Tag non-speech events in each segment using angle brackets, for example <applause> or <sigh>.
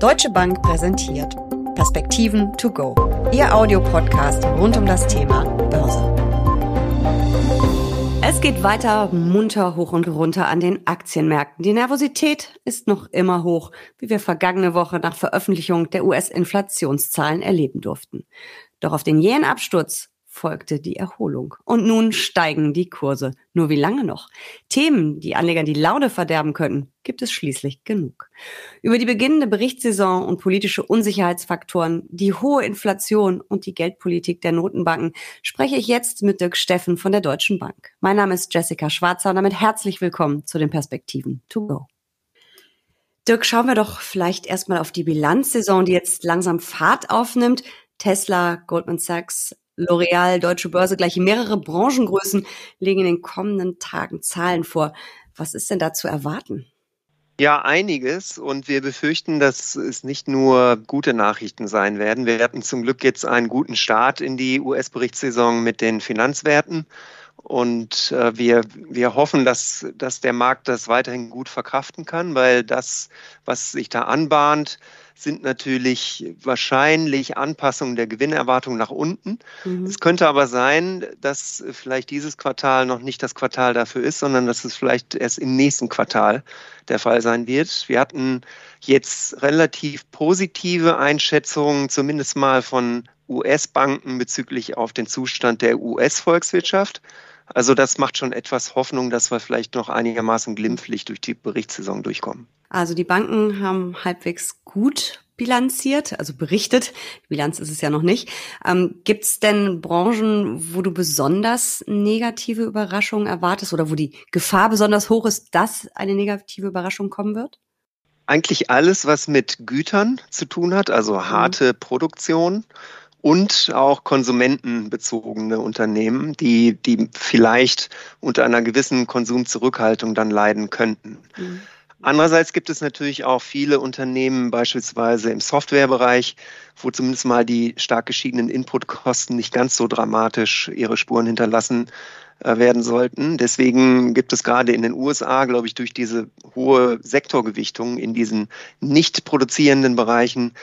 Deutsche Bank präsentiert Perspektiven to go. Ihr Audiopodcast rund um das Thema Börse. Es geht weiter munter hoch und runter an den Aktienmärkten. Die Nervosität ist noch immer hoch, wie wir vergangene Woche nach Veröffentlichung der US-Inflationszahlen erleben durften. Doch auf den jähen Absturz folgte die Erholung. Und nun steigen die Kurse. Nur wie lange noch? Themen, die Anlegern die Laune verderben könnten, gibt es schließlich genug. Über die beginnende Berichtssaison und politische Unsicherheitsfaktoren, die hohe Inflation und die Geldpolitik der Notenbanken spreche ich jetzt mit Dirk Steffen von der Deutschen Bank. Mein Name ist Jessica Schwarzer und damit herzlich willkommen zu den Perspektiven to go. Dirk, schauen wir doch vielleicht erstmal auf die Bilanzsaison, die jetzt langsam Fahrt aufnimmt. Tesla, Goldman Sachs, L'Oreal, Deutsche Börse, gleich mehrere Branchengrößen legen in den kommenden Tagen Zahlen vor. Was ist denn da zu erwarten? Ja, einiges. Und wir befürchten, dass es nicht nur gute Nachrichten sein werden. Wir hatten zum Glück jetzt einen guten Start in die US-Berichtssaison mit den Finanzwerten. Und äh, wir, wir hoffen, dass, dass der Markt das weiterhin gut verkraften kann, weil das, was sich da anbahnt, sind natürlich wahrscheinlich Anpassungen der Gewinnerwartung nach unten. Mhm. Es könnte aber sein, dass vielleicht dieses Quartal noch nicht das Quartal dafür ist, sondern dass es vielleicht erst im nächsten Quartal der Fall sein wird. Wir hatten jetzt relativ positive Einschätzungen, zumindest mal von US-Banken bezüglich auf den Zustand der US-Volkswirtschaft. Also das macht schon etwas Hoffnung, dass wir vielleicht noch einigermaßen glimpflich durch die Berichtssaison durchkommen. Also die Banken haben halbwegs gut bilanziert, also berichtet. Bilanz ist es ja noch nicht. Ähm, Gibt es denn Branchen, wo du besonders negative Überraschungen erwartest oder wo die Gefahr besonders hoch ist, dass eine negative Überraschung kommen wird? Eigentlich alles, was mit Gütern zu tun hat, also mhm. harte mhm. Produktion und auch konsumentenbezogene Unternehmen, die, die vielleicht unter einer gewissen Konsumzurückhaltung dann leiden könnten. Mhm. Andererseits gibt es natürlich auch viele Unternehmen, beispielsweise im Softwarebereich, wo zumindest mal die stark gestiegenen Inputkosten nicht ganz so dramatisch ihre Spuren hinterlassen äh, werden sollten. Deswegen gibt es gerade in den USA, glaube ich, durch diese hohe Sektorgewichtung in diesen nicht produzierenden Bereichen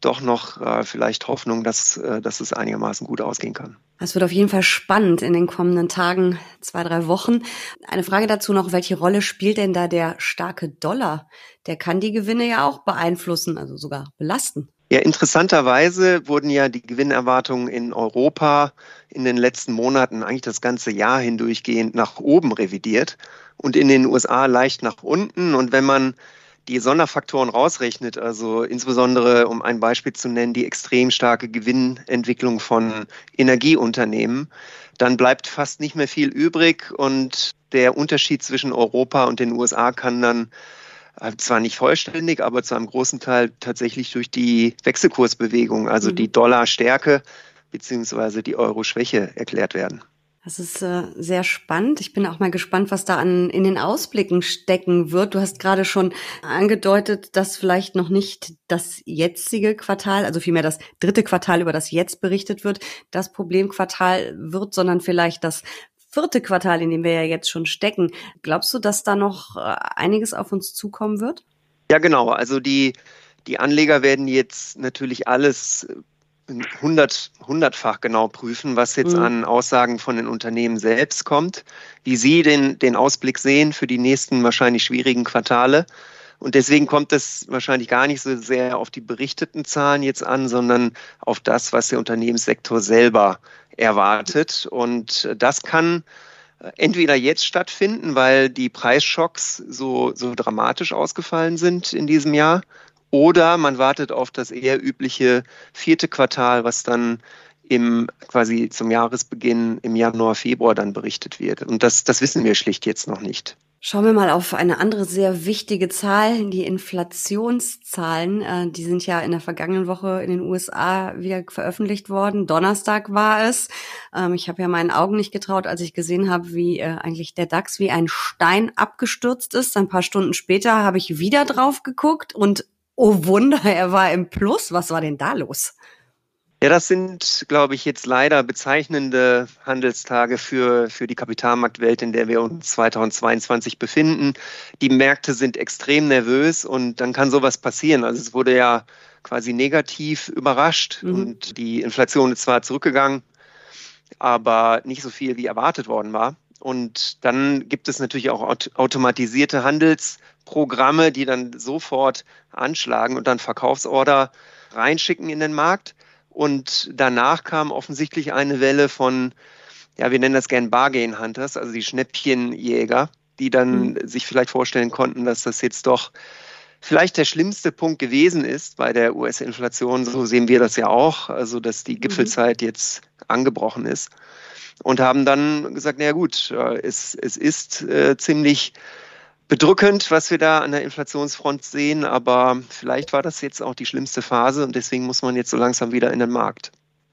doch noch äh, vielleicht Hoffnung, dass, äh, dass es einigermaßen gut ausgehen kann. Es wird auf jeden Fall spannend in den kommenden Tagen, zwei, drei Wochen. Eine Frage dazu noch, welche Rolle spielt denn da der starke Dollar? Der kann die Gewinne ja auch beeinflussen, also sogar belasten. Ja, interessanterweise wurden ja die Gewinnerwartungen in Europa in den letzten Monaten eigentlich das ganze Jahr hindurchgehend nach oben revidiert und in den USA leicht nach unten. Und wenn man die Sonderfaktoren rausrechnet, also insbesondere, um ein Beispiel zu nennen, die extrem starke Gewinnentwicklung von Energieunternehmen, dann bleibt fast nicht mehr viel übrig und der Unterschied zwischen Europa und den USA kann dann äh, zwar nicht vollständig, aber zu einem großen Teil tatsächlich durch die Wechselkursbewegung, also mhm. die Dollarstärke beziehungsweise die Euro-Schwäche erklärt werden. Das ist äh, sehr spannend. Ich bin auch mal gespannt, was da an, in den Ausblicken stecken wird. Du hast gerade schon angedeutet, dass vielleicht noch nicht das jetzige Quartal, also vielmehr das dritte Quartal, über das jetzt berichtet wird, das Problemquartal wird, sondern vielleicht das vierte Quartal, in dem wir ja jetzt schon stecken. Glaubst du, dass da noch äh, einiges auf uns zukommen wird? Ja, genau. Also die, die Anleger werden jetzt natürlich alles hundert, hundertfach genau prüfen, was jetzt mhm. an Aussagen von den Unternehmen selbst kommt, wie sie den, den Ausblick sehen für die nächsten wahrscheinlich schwierigen Quartale. Und deswegen kommt es wahrscheinlich gar nicht so sehr auf die berichteten Zahlen jetzt an, sondern auf das, was der Unternehmenssektor selber erwartet. Und das kann entweder jetzt stattfinden, weil die Preisschocks so, so dramatisch ausgefallen sind in diesem Jahr, oder man wartet auf das eher übliche vierte Quartal, was dann im quasi zum Jahresbeginn im Januar, Februar dann berichtet wird. Und das, das wissen wir schlicht jetzt noch nicht. Schauen wir mal auf eine andere sehr wichtige Zahl, die Inflationszahlen. Äh, die sind ja in der vergangenen Woche in den USA wieder veröffentlicht worden. Donnerstag war es. Ähm, ich habe ja meinen Augen nicht getraut, als ich gesehen habe, wie äh, eigentlich der DAX wie ein Stein abgestürzt ist. Ein paar Stunden später habe ich wieder drauf geguckt und Oh Wunder, er war im Plus. Was war denn da los? Ja, das sind, glaube ich, jetzt leider bezeichnende Handelstage für, für die Kapitalmarktwelt, in der wir uns 2022 befinden. Die Märkte sind extrem nervös und dann kann sowas passieren. Also es wurde ja quasi negativ überrascht mhm. und die Inflation ist zwar zurückgegangen, aber nicht so viel wie erwartet worden war. Und dann gibt es natürlich auch automatisierte Handelsprogramme, die dann sofort anschlagen und dann Verkaufsorder reinschicken in den Markt. Und danach kam offensichtlich eine Welle von, ja, wir nennen das gern Bargain Hunters, also die Schnäppchenjäger, die dann mhm. sich vielleicht vorstellen konnten, dass das jetzt doch vielleicht der schlimmste Punkt gewesen ist bei der US-Inflation. So sehen wir das ja auch, also dass die mhm. Gipfelzeit jetzt angebrochen ist. Und haben dann gesagt, na ja gut, es, es ist äh, ziemlich bedrückend, was wir da an der Inflationsfront sehen, aber vielleicht war das jetzt auch die schlimmste Phase und deswegen muss man jetzt so langsam wieder in den Markt.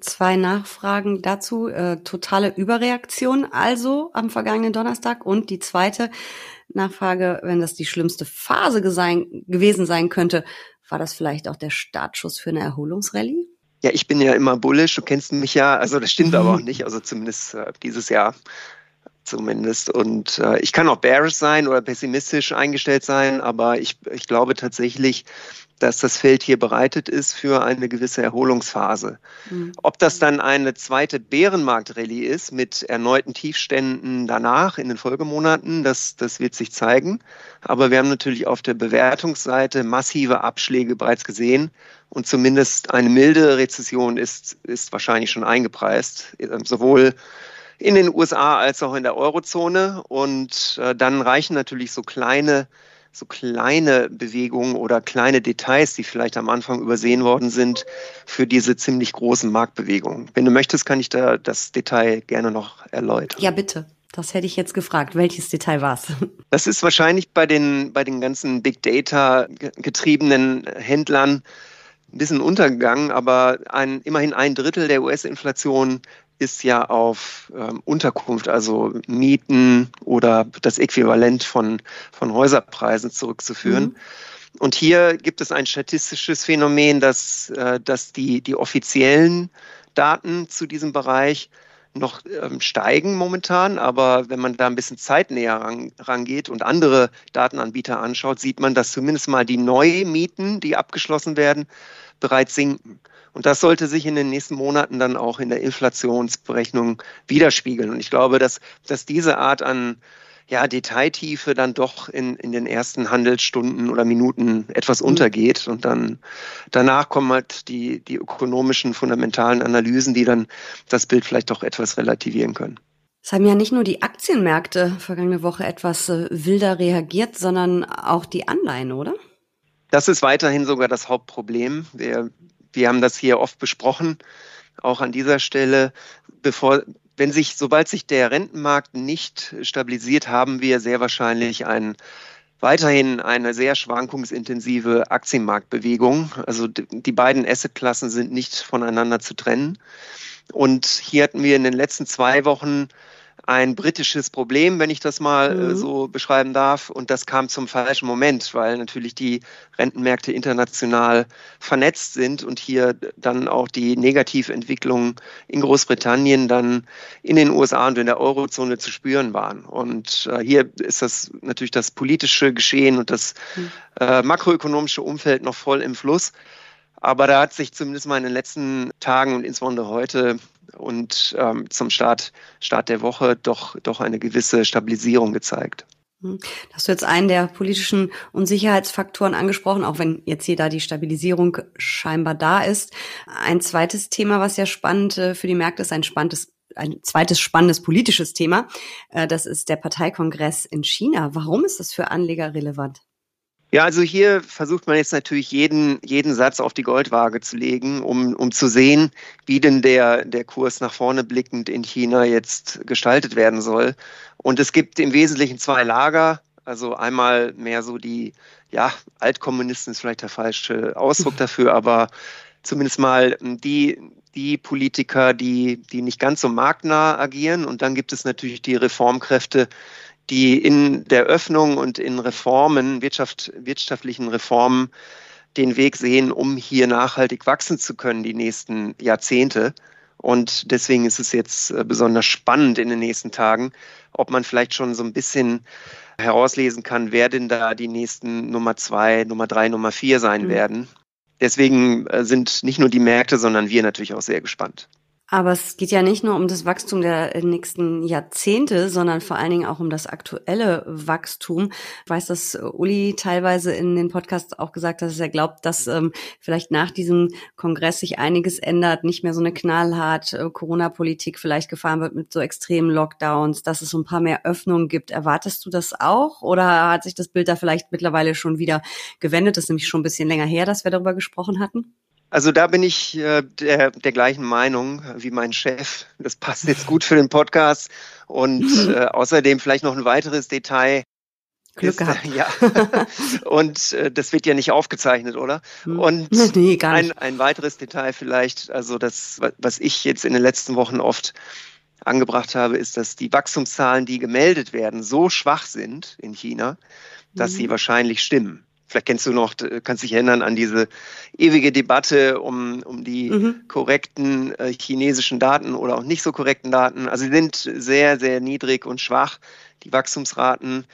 Zwei Nachfragen dazu. Äh, totale Überreaktion also am vergangenen Donnerstag und die zweite Nachfrage, wenn das die schlimmste Phase gesein, gewesen sein könnte, war das vielleicht auch der Startschuss für eine Erholungsrallye? Ja, ich bin ja immer bullish, du kennst mich ja, also das stimmt aber auch <laughs> nicht, also zumindest äh, dieses Jahr zumindest. Und äh, ich kann auch bearish sein oder pessimistisch eingestellt sein, aber ich, ich glaube tatsächlich, dass das Feld hier bereitet ist für eine gewisse Erholungsphase. Mhm. Ob das dann eine zweite Bärenmarkt-Rallye ist mit erneuten Tiefständen danach in den Folgemonaten, das, das wird sich zeigen. Aber wir haben natürlich auf der Bewertungsseite massive Abschläge bereits gesehen und zumindest eine milde Rezession ist, ist wahrscheinlich schon eingepreist, sowohl in den USA als auch in der Eurozone. Und äh, dann reichen natürlich so kleine, so kleine Bewegungen oder kleine Details, die vielleicht am Anfang übersehen worden sind, für diese ziemlich großen Marktbewegungen. Wenn du möchtest, kann ich da das Detail gerne noch erläutern. Ja, bitte. Das hätte ich jetzt gefragt. Welches Detail war es? <laughs> Das ist wahrscheinlich bei den, bei den ganzen Big Data getriebenen Händlern ein bisschen untergegangen, aber ein, immerhin ein Drittel der US-Inflation ist ja auf ähm, Unterkunft, also Mieten oder das Äquivalent von, von Häuserpreisen zurückzuführen. Mhm. Und hier gibt es ein statistisches Phänomen, dass, äh, dass die, die offiziellen Daten zu diesem Bereich noch ähm, steigen momentan, aber wenn man da ein bisschen zeitnäher ran, rangeht und andere Datenanbieter anschaut, sieht man, dass zumindest mal die Neumieten, die abgeschlossen werden, bereits sinken. Und das sollte sich in den nächsten Monaten dann auch in der Inflationsberechnung widerspiegeln. Und ich glaube, dass, dass diese Art an ja, Detailtiefe dann doch in, in den ersten Handelsstunden oder Minuten etwas mhm. untergeht. Und dann danach kommen halt die, die ökonomischen, fundamentalen Analysen, die dann das Bild vielleicht doch etwas relativieren können. Es haben ja nicht nur die Aktienmärkte vergangene Woche etwas äh, wilder reagiert, sondern auch die Anleihen, oder? Das ist weiterhin sogar das Hauptproblem. Wir wir haben das hier oft besprochen, auch an dieser Stelle, bevor, wenn sich, sobald sich der Rentenmarkt nicht stabilisiert, haben wir sehr wahrscheinlich ein weiterhin eine sehr schwankungsintensive Aktienmarktbewegung. Also die beiden Assetklassen sind nicht voneinander zu trennen. Und hier hatten wir in den letzten zwei Wochen ein britisches Problem, wenn ich das mal äh, mhm. so beschreiben darf. Und das kam zum falschen Moment, weil natürlich die Rentenmärkte international vernetzt sind und hier dann auch die Negativentwicklungen in Großbritannien dann in den USA und in der Eurozone zu spüren waren. Und äh, hier ist das natürlich das politische Geschehen und das mhm. äh, makroökonomische Umfeld noch voll im Fluss. Aber da hat sich zumindest mal in den letzten Tagen und insbesondere heute und ähm, zum Start, Start der Woche doch, doch eine gewisse Stabilisierung gezeigt. Hm. Hast du jetzt einen der politischen Unsicherheitsfaktoren angesprochen, auch wenn jetzt hier da die Stabilisierung scheinbar da ist. Ein zweites Thema, was ja spannend äh, für die Märkte ist, ein spannendes ein zweites spannendes politisches Thema. Äh, das ist der Parteikongress in China. Warum ist das für Anleger relevant? Ja, also hier versucht man jetzt natürlich jeden, jeden Satz auf die Goldwaage zu legen, um, um zu sehen, wie denn der, der Kurs nach vorne blickend in China jetzt gestaltet werden soll. Und es gibt im Wesentlichen zwei Lager. Also einmal mehr so die, ja, Altkommunisten ist vielleicht der falsche Ausdruck <laughs> dafür, aber zumindest mal die, die Politiker, die, die nicht ganz so marktnah agieren. Und dann gibt es natürlich die Reformkräfte, die in der Öffnung und in Reformen, Wirtschaft, wirtschaftlichen Reformen den Weg sehen, um hier nachhaltig wachsen zu können die nächsten Jahrzehnte. Und deswegen ist es jetzt äh, besonders spannend in den nächsten Tagen, ob man vielleicht schon so ein bisschen herauslesen kann, wer denn da die nächsten Nummer zwei, Nummer drei, Nummer vier sein mhm. werden. Deswegen äh, sind nicht nur die Märkte, sondern wir natürlich auch sehr gespannt. Aber es geht ja nicht nur um das Wachstum der nächsten Jahrzehnte, sondern vor allen Dingen auch um das aktuelle Wachstum. Ich weiß, dass Uli teilweise in den Podcasts auch gesagt hat, dass er glaubt, dass ähm, vielleicht nach diesem Kongress sich einiges ändert, nicht mehr so eine knallhart äh, Corona-Politik vielleicht gefahren wird mit so extremen Lockdowns, dass es so ein paar mehr Öffnungen gibt. Erwartest du das auch oder hat sich das Bild da vielleicht mittlerweile schon wieder gewendet? Das ist nämlich schon ein bisschen länger her, dass wir darüber gesprochen hatten. Also da bin ich äh, der, der gleichen Meinung wie mein Chef. Das passt jetzt gut für den Podcast. Und <laughs> äh, außerdem vielleicht noch ein weiteres Detail. Glück ist, gehabt. ja. <laughs> Und äh, das wird ja nicht aufgezeichnet, oder? Hm. Und <laughs> nee, gar nicht. Ein, ein weiteres Detail vielleicht, also das, was ich jetzt in den letzten Wochen oft angebracht habe, ist, dass die Wachstumszahlen, die gemeldet werden, so schwach sind in China, dass mhm. sie wahrscheinlich stimmen. Vielleicht kennst du noch, kannst dich erinnern an diese ewige Debatte um, um die mhm. korrekten äh, chinesischen Daten oder auch nicht so korrekten Daten. Also sie sind sehr, sehr niedrig und schwach, die Wachstumsraten.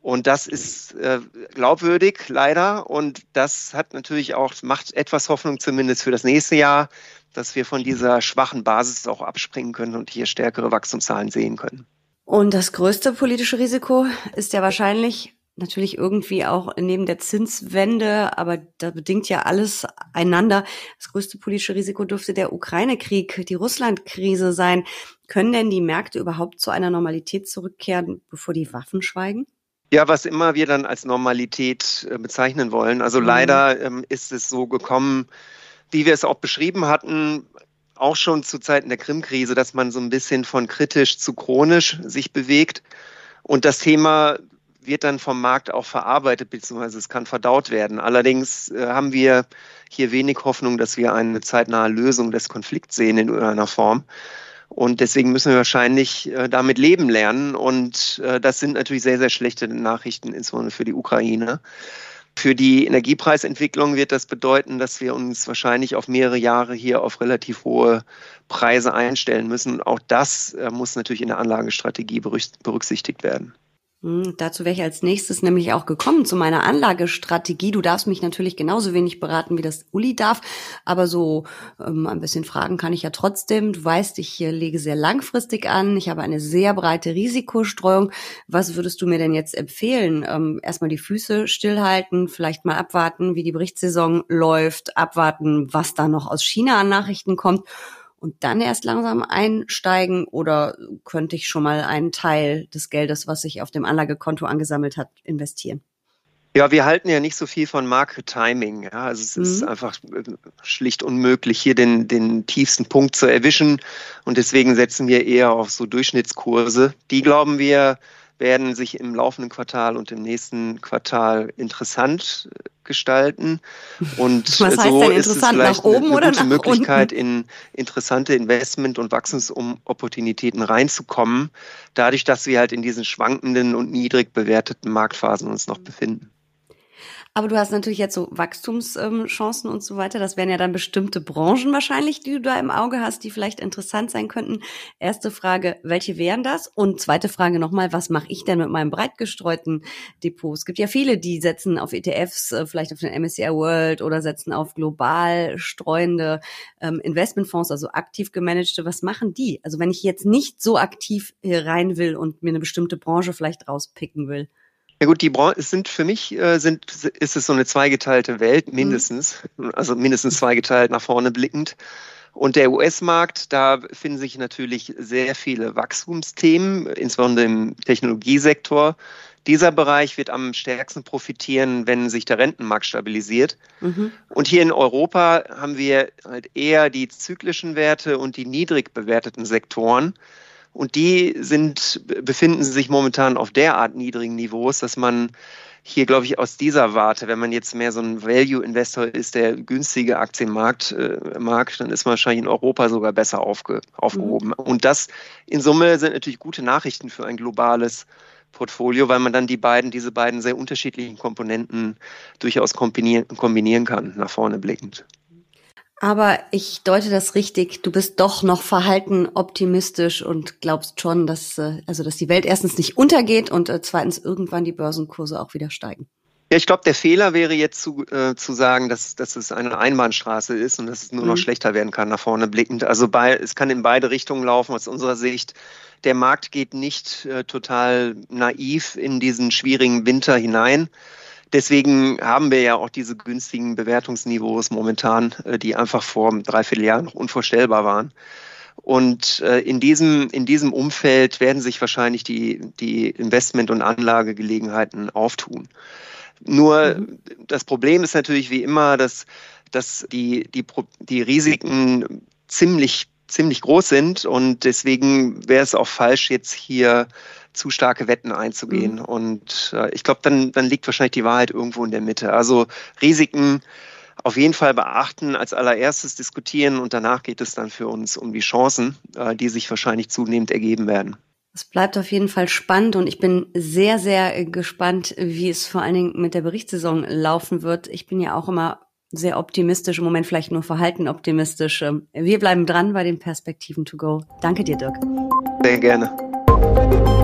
Und das ist äh, glaubwürdig, leider. Und das hat natürlich auch, macht etwas Hoffnung zumindest für das nächste Jahr, dass wir von dieser schwachen Basis auch abspringen können und hier stärkere Wachstumszahlen sehen können. Und das größte politische Risiko ist ja wahrscheinlich natürlich irgendwie auch neben der Zinswende, aber da bedingt ja alles einander. Das größte politische Risiko dürfte der Ukraine-Krieg, die Russland-Krise sein. Können denn die Märkte überhaupt zu einer Normalität zurückkehren, bevor die Waffen schweigen? Ja, was immer wir dann als Normalität äh, bezeichnen wollen. Also mhm. leider ähm, ist es so gekommen, wie wir es auch beschrieben hatten, auch schon zu Zeiten der Krim-Krise, dass man so ein bisschen von kritisch zu chronisch sich bewegt. Und das Thema wird dann vom Markt auch verarbeitet, beziehungsweise es kann verdaut werden. Allerdings äh, haben wir hier wenig Hoffnung, dass wir eine zeitnahe Lösung des Konflikts sehen in irgendeiner Form. Und deswegen müssen wir wahrscheinlich äh, damit leben lernen. Und äh, das sind natürlich sehr, sehr schlechte Nachrichten, insbesondere für die Ukraine. Für die Energiepreisentwicklung wird das bedeuten, dass wir uns wahrscheinlich auf mehrere Jahre hier auf relativ hohe Preise einstellen müssen. Auch das äh, muss natürlich in der Anlagestrategie berücksichtigt werden. Hm, dazu wäre ich als nächstes nämlich auch gekommen zu meiner Anlagestrategie. Du darfst mich natürlich genauso wenig beraten, wie das Uli darf, aber so ähm, ein bisschen Fragen kann ich ja trotzdem. Du weißt, ich äh, lege sehr langfristig an. Ich habe eine sehr breite Risikostreuung. Was würdest du mir denn jetzt empfehlen? Ähm, erstmal die Füße stillhalten, vielleicht mal abwarten, wie die Berichtssaison läuft, abwarten, was da noch aus China an Nachrichten kommt und dann erst langsam einsteigen oder könnte ich schon mal einen Teil des Geldes, was sich auf dem Anlagekonto angesammelt hat, investieren? Ja, wir halten ja nicht so viel von Market Timing. Ja. Also es mhm. ist einfach äh, schlicht unmöglich, hier den, den tiefsten Punkt zu erwischen. Und deswegen setzen wir eher auf so Durchschnittskurse. Die glauben wir, werden sich im laufenden Quartal und im nächsten Quartal interessant äh, gestalten. Und <laughs> Was heißt so denn ist es vielleicht nach oben eine, oder eine gute Möglichkeit, unten? in interessante Investment- und Wachstumsopportunitäten reinzukommen, dadurch, dass wir halt in diesen schwankenden und niedrig bewerteten Marktphasen uns noch befinden. Aber du hast natürlich jetzt so Wachstumschancen und so weiter. Das wären ja dann bestimmte Branchen wahrscheinlich, die du da im Auge hast, die vielleicht interessant sein könnten. Erste Frage, welche wären das? Und zweite Frage nochmal, was mache ich denn mit meinem breit gestreuten Depot? Es gibt ja viele, die setzen auf ETFs, äh, vielleicht auf den MSCI World oder setzen auf global streuende ähm, Investmentfonds, also aktiv gemanagte. Was machen die? Also wenn ich jetzt nicht so aktiv hier rein will und mir eine bestimmte Branche vielleicht rauspicken will. Ja gut, die Bran es sind für mich äh, sind, ist es so eine zweigeteilte Welt, mhm. mindestens, mhm. also mindestens zweigeteilt nach vorne blickend. Und der US-Markt, da finden sich natürlich sehr viele Wachstumsthemen, insbesondere im Technologiesektor. Dieser Bereich wird am stärksten profitieren, wenn sich der Rentenmarkt stabilisiert. Mhm. Und hier in Europa haben wir halt eher die zyklischen Werte und die niedrig bewerteten Sektoren. Und die sind, befinden sich momentan auf derart niedrigen Niveaus, dass man hier, glaube ich, aus dieser Warte, wenn man jetzt mehr so ein Value-Investor ist, der günstige Aktienmarkt äh, mag, dann ist man wahrscheinlich in Europa sogar besser aufge, aufgehoben. Mhm. Und das in Summe sind natürlich gute Nachrichten für ein globales Portfolio, weil man dann die beiden, diese beiden sehr unterschiedlichen Komponenten durchaus kombinieren, kombinieren kann, nach vorne blickend. Aber ich deute das richtig. Du bist doch noch verhalten optimistisch und glaubst schon, dass, äh, also, dass die Welt erstens nicht untergeht und äh, zweitens irgendwann die Börsenkurse auch wieder steigen. Ja, ich glaube, der Fehler wäre jetzt zu, äh, zu sagen, dass, dass es eine Einbahnstraße ist und dass es nur noch mhm. schlechter werden kann nach vorne blickend. Also bei, es kann in beide Richtungen laufen aus unserer Sicht. Der Markt geht nicht äh, total naiv in diesen schwierigen Winter hinein. Deswegen haben wir ja auch diese günstigen Bewertungsniveaus momentan, äh, die einfach vor dreiviertel Jahren noch unvorstellbar waren. Und äh, in diesem, in diesem Umfeld werden sich wahrscheinlich die, die Investment- und Anlagegelegenheiten auftun. Nur mhm. das Problem ist natürlich wie immer, dass, dass die, die, die Risiken ziemlich, ziemlich groß sind und deswegen wäre es auch falsch, jetzt hier zu starke Wetten einzugehen. Mhm. Und äh, ich glaube, dann, dann liegt wahrscheinlich die Wahrheit irgendwo in der Mitte. Also Risiken auf jeden Fall beachten, als allererstes diskutieren und danach geht es dann für uns um die Chancen, äh, die sich wahrscheinlich zunehmend ergeben werden. Es bleibt auf jeden Fall spannend und ich bin sehr, sehr gespannt, wie es vor allen Dingen mit der Berichtssaison laufen wird. Ich bin ja auch immer sehr optimistisch, im Moment vielleicht nur verhalten optimistisch. Ähm, wir bleiben dran bei den Perspektiven to go. Danke dir, Dirk. Sehr gerne.